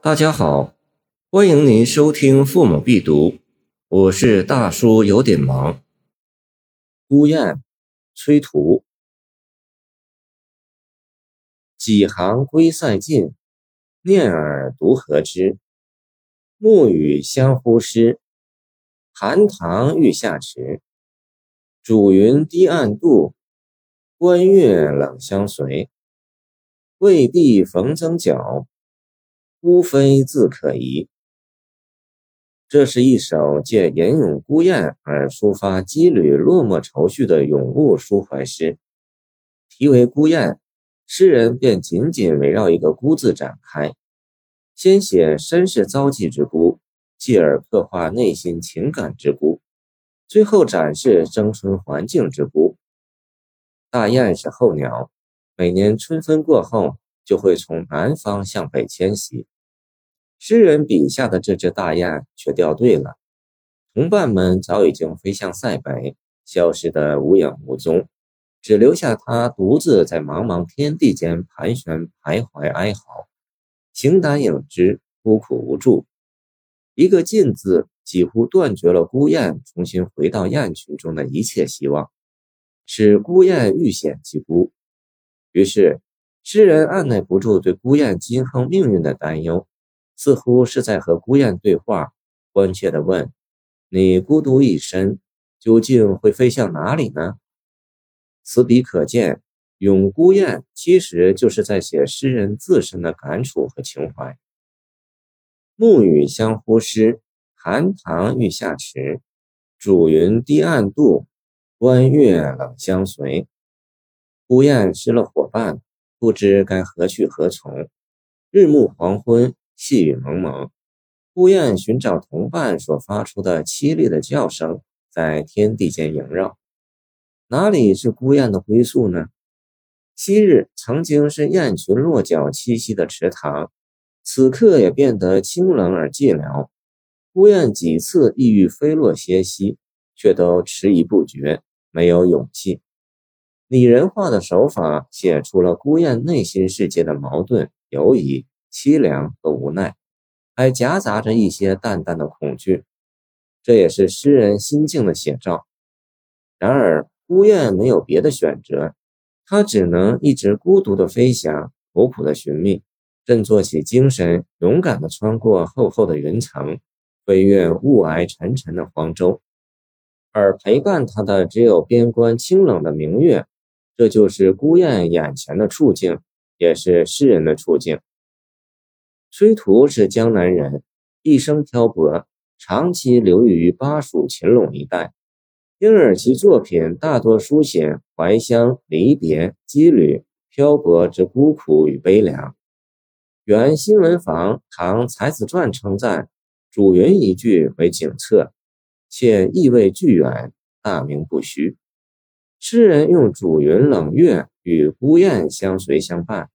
大家好，欢迎您收听《父母必读》，我是大叔，有点忙。孤雁，崔涂。几行归塞尽，念尔独何之？暮雨相呼失，寒塘欲下迟。主云低暗度，关月冷相随。未必逢增角，孤飞自可疑。这是一首借吟咏孤雁而抒发羁旅落寞愁绪的咏物抒怀诗，题为《孤雁》。诗人便紧紧围绕一个“孤”字展开，先写身世遭际之孤，继而刻画内心情感之孤，最后展示征春环境之孤。大雁是候鸟，每年春分过后就会从南方向北迁徙。诗人笔下的这只大雁却掉队了，同伴们早已经飞向塞北，消失得无影无踪。只留下他独自在茫茫天地间盘旋徘徊哀嚎，形单影只，孤苦无助。一个“尽”字，几乎断绝了孤雁重新回到雁群中的一切希望，使孤雁遇险即孤。于是，诗人按耐不住对孤雁今后命运的担忧，似乎是在和孤雁对话，关切地问：“你孤独一生，究竟会飞向哪里呢？”此笔可见，咏孤雁其实就是在写诗人自身的感触和情怀。暮雨相呼失，寒塘欲下迟。渚云低暗度，关月冷相随。孤雁失了伙伴，不知该何去何从。日暮黄昏，细雨蒙蒙，孤雁寻找同伴所发出的凄厉的叫声，在天地间萦绕。哪里是孤雁的归宿呢？昔日曾经是雁群落脚栖息的池塘，此刻也变得清冷而寂寥。孤雁几次意欲飞落歇息，却都迟疑不决，没有勇气。拟人化的手法写出了孤雁内心世界的矛盾、犹疑、凄凉和无奈，还夹杂着一些淡淡的恐惧。这也是诗人心境的写照。然而。孤雁没有别的选择，它只能一直孤独的飞翔，苦苦的寻觅，振作起精神，勇敢的穿过厚厚的云层，飞越雾霭沉沉的黄州。而陪伴它的只有边关清冷的明月。这就是孤雁眼前的处境，也是诗人的处境。崔涂是江南人，一生漂泊，长期流寓于巴蜀秦陇一带。因而其作品大多书写怀乡离别、羁旅、漂泊之孤苦与悲凉。原新闻坊《唐才子传》称赞：“主云一句为景策，且意味巨远，大名不虚。”诗人用主云冷月与孤雁相随相伴，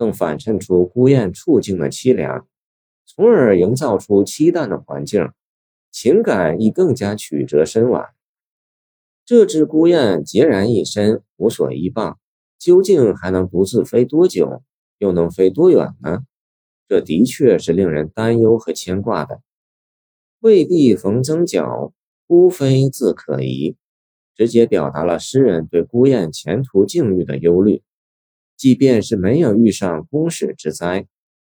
更反衬出孤雁处境的凄凉，从而营造出凄淡的环境，情感亦更加曲折深婉。这只孤雁孑然一身，无所依傍，究竟还能独自飞多久？又能飞多远呢？这的确是令人担忧和牵挂的。未必逢增角，孤飞自可疑，直接表达了诗人对孤雁前途境遇的忧虑。即便是没有遇上宫室之灾，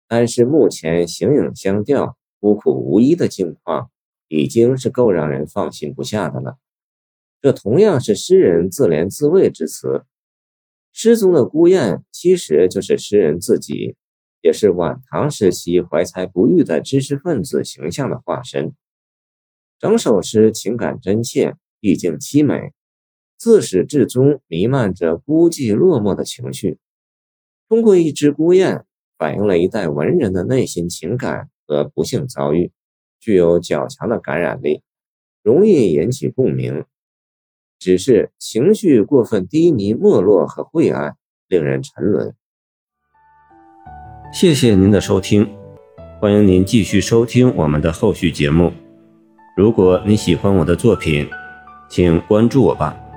但是目前形影相吊、孤苦无依的境况，已经是够让人放心不下的了。这同样是诗人自怜自慰之词。诗中的孤雁其实就是诗人自己，也是晚唐时期怀才不遇的知识分子形象的化身。整首诗情感真切，意境凄美，自始至终弥漫着孤寂落寞的情绪。通过一只孤雁，反映了一代文人的内心情感和不幸遭遇，具有较强的感染力，容易引起共鸣。只是情绪过分低迷、没落和晦暗，令人沉沦。谢谢您的收听，欢迎您继续收听我们的后续节目。如果你喜欢我的作品，请关注我吧。